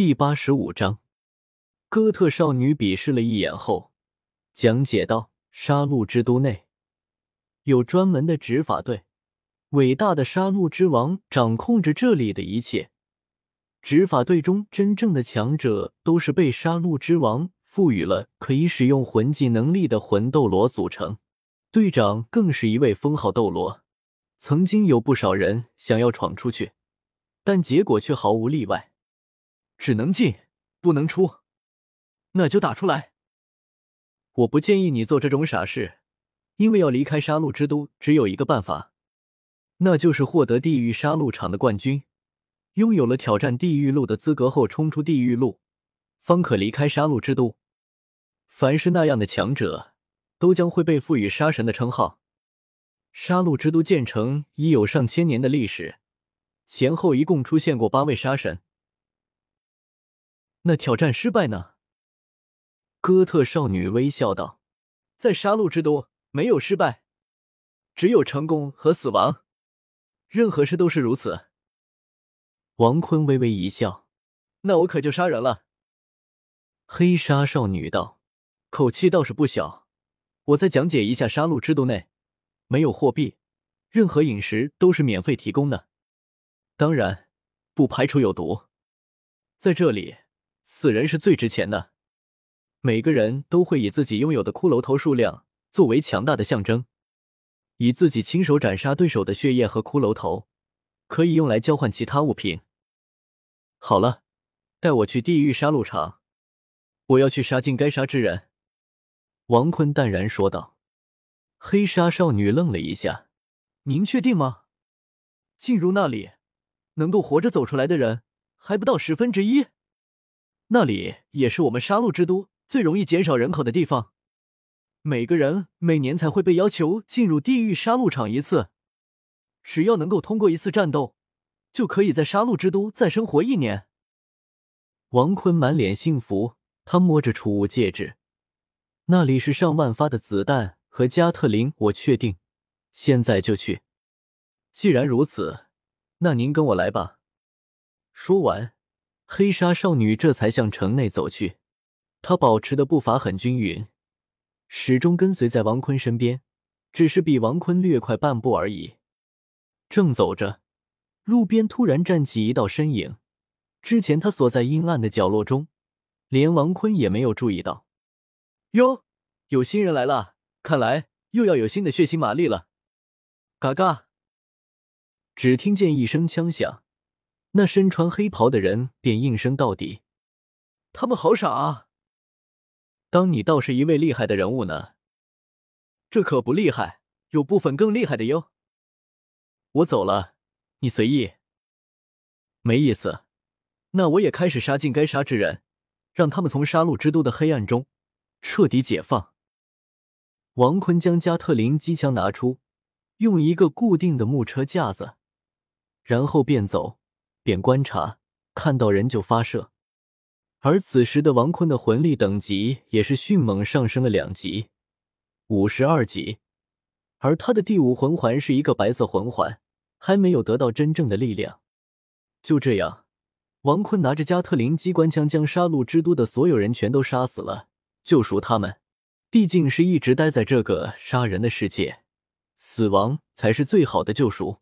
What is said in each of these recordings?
第八十五章，哥特少女鄙视了一眼后，讲解道：“杀戮之都内有专门的执法队，伟大的杀戮之王掌控着这里的一切。执法队中真正的强者都是被杀戮之王赋予了可以使用魂技能力的魂斗罗组成，队长更是一位封号斗罗。曾经有不少人想要闯出去，但结果却毫无例外。”只能进，不能出，那就打出来。我不建议你做这种傻事，因为要离开杀戮之都，只有一个办法，那就是获得地狱杀戮场的冠军，拥有了挑战地狱路的资格后，冲出地狱路，方可离开杀戮之都。凡是那样的强者，都将会被赋予杀神的称号。杀戮之都建成已有上千年的历史，前后一共出现过八位杀神。那挑战失败呢？哥特少女微笑道：“在杀戮之都，没有失败，只有成功和死亡。任何事都是如此。”王坤微微一笑：“那我可就杀人了。”黑纱少女道：“口气倒是不小。我再讲解一下，杀戮之都内没有货币，任何饮食都是免费提供的。当然，不排除有毒。在这里。”死人是最值钱的，每个人都会以自己拥有的骷髅头数量作为强大的象征，以自己亲手斩杀对手的血液和骷髅头，可以用来交换其他物品。好了，带我去地狱杀戮场，我要去杀尽该杀之人。”王坤淡然说道。黑纱少女愣了一下：“您确定吗？进入那里，能够活着走出来的人还不到十分之一。”那里也是我们杀戮之都最容易减少人口的地方，每个人每年才会被要求进入地狱杀戮场一次，只要能够通过一次战斗，就可以在杀戮之都再生活一年。王坤满脸幸福，他摸着储物戒指，那里是上万发的子弹和加特林，我确定，现在就去。既然如此，那您跟我来吧。说完。黑纱少女这才向城内走去，她保持的步伐很均匀，始终跟随在王坤身边，只是比王坤略快半步而已。正走着，路边突然站起一道身影，之前他锁在阴暗的角落中，连王坤也没有注意到。哟，有新人来了，看来又要有新的血腥玛丽了。嘎嘎！只听见一声枪响。那身穿黑袍的人便应声到底：“他们好傻啊！当你倒是一位厉害的人物呢。这可不厉害，有部分更厉害的哟。我走了，你随意。没意思，那我也开始杀尽该杀之人，让他们从杀戮之都的黑暗中彻底解放。”王坤将加特林机枪拿出，用一个固定的木车架子，然后便走。点观察，看到人就发射。而此时的王坤的魂力等级也是迅猛上升了两级，五十二级。而他的第五魂环是一个白色魂环，还没有得到真正的力量。就这样，王坤拿着加特林机关枪，将杀戮之都的所有人全都杀死了，救赎他们。毕竟是一直待在这个杀人的世界，死亡才是最好的救赎。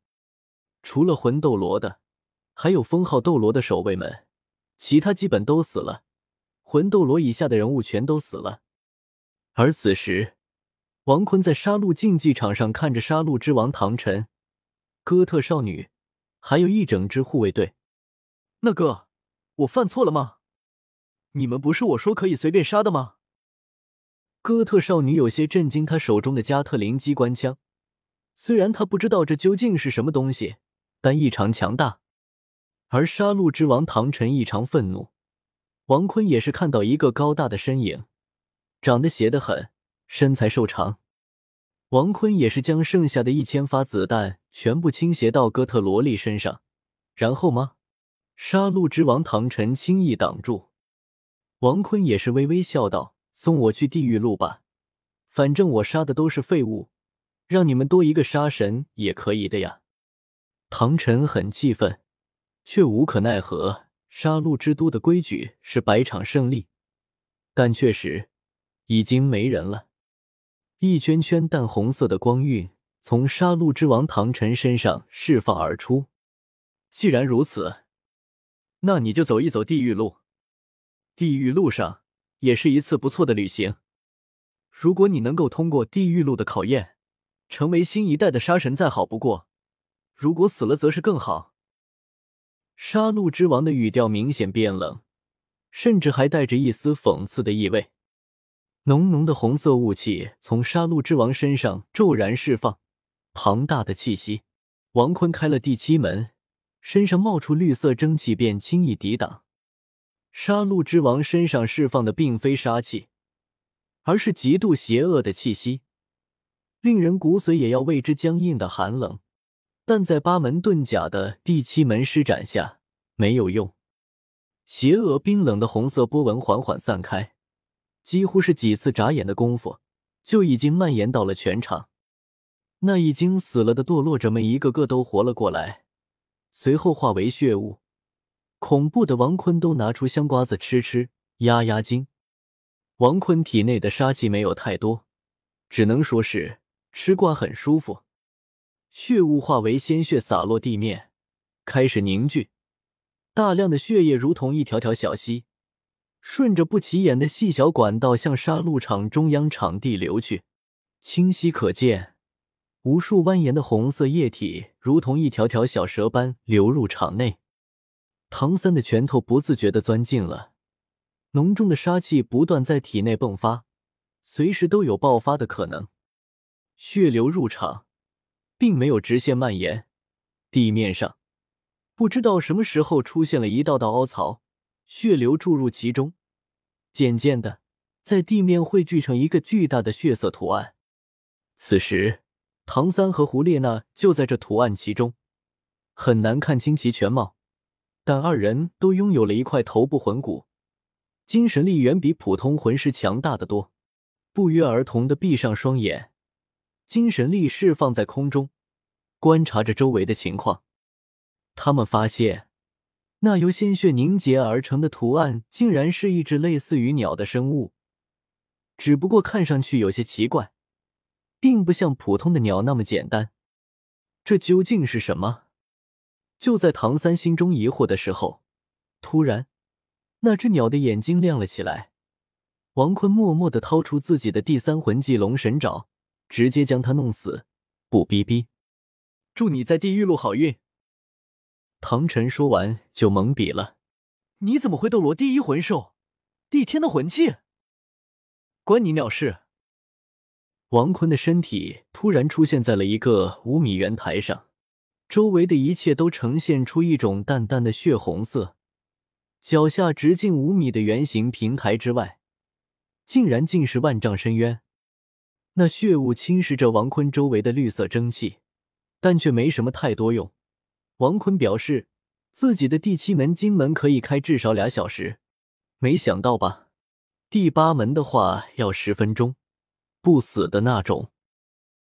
除了魂斗罗的。还有封号斗罗的守卫们，其他基本都死了。魂斗罗以下的人物全都死了。而此时，王坤在杀戮竞技场上看着杀戮之王唐晨、哥特少女，还有一整支护卫队。那哥，我犯错了吗？你们不是我说可以随便杀的吗？哥特少女有些震惊，她手中的加特林机关枪，虽然她不知道这究竟是什么东西，但异常强大。而杀戮之王唐晨异常愤怒，王坤也是看到一个高大的身影，长得邪得很，身材瘦长。王坤也是将剩下的一千发子弹全部倾斜到哥特萝莉身上，然后吗？杀戮之王唐晨轻易挡住。王坤也是微微笑道：“送我去地狱路吧，反正我杀的都是废物，让你们多一个杀神也可以的呀。”唐晨很气愤。却无可奈何，杀戮之都的规矩是百场胜利，但确实已经没人了。一圈圈淡红色的光晕从杀戮之王唐晨身上释放而出。既然如此，那你就走一走地狱路。地狱路上也是一次不错的旅行。如果你能够通过地狱路的考验，成为新一代的杀神，再好不过；如果死了，则是更好。杀戮之王的语调明显变冷，甚至还带着一丝讽刺的意味。浓浓的红色雾气从杀戮之王身上骤然释放，庞大的气息。王坤开了第七门，身上冒出绿色蒸汽，便轻易抵挡。杀戮之王身上释放的并非杀气，而是极度邪恶的气息，令人骨髓也要为之僵硬的寒冷。但在八门遁甲的第七门施展下没有用，邪恶冰冷的红色波纹缓缓散开，几乎是几次眨眼的功夫，就已经蔓延到了全场。那已经死了的堕落者们一个个都活了过来，随后化为血雾。恐怖的王坤都拿出香瓜子吃吃压压惊。王坤体内的杀气没有太多，只能说是吃瓜很舒服。血雾化为鲜血洒落地面，开始凝聚。大量的血液如同一条条小溪，顺着不起眼的细小管道向杀戮场中央场地流去。清晰可见，无数蜿蜒的红色液体如同一条条小蛇般流入场内。唐三的拳头不自觉地钻进了，浓重的杀气不断在体内迸发，随时都有爆发的可能。血流入场。并没有直线蔓延，地面上不知道什么时候出现了一道道凹槽，血流注入其中，渐渐的在地面汇聚成一个巨大的血色图案。此时，唐三和胡列娜就在这图案其中，很难看清其全貌，但二人都拥有了一块头部魂骨，精神力远比普通魂师强大的多，不约而同的闭上双眼。精神力释放在空中，观察着周围的情况。他们发现，那由鲜血凝结而成的图案，竟然是一只类似于鸟的生物，只不过看上去有些奇怪，并不像普通的鸟那么简单。这究竟是什么？就在唐三心中疑惑的时候，突然，那只鸟的眼睛亮了起来。王坤默默的掏出自己的第三魂技龙神爪。直接将他弄死，不逼逼！祝你在地狱路好运。唐晨说完就懵逼了。你怎么会斗罗第一魂兽，帝天的魂器？关你鸟事！王坤的身体突然出现在了一个五米圆台上，周围的一切都呈现出一种淡淡的血红色。脚下直径五米的圆形平台之外，竟然尽是万丈深渊。那血雾侵蚀着王坤周围的绿色蒸汽，但却没什么太多用。王坤表示，自己的第七门金门可以开至少俩小时，没想到吧？第八门的话要十分钟，不死的那种。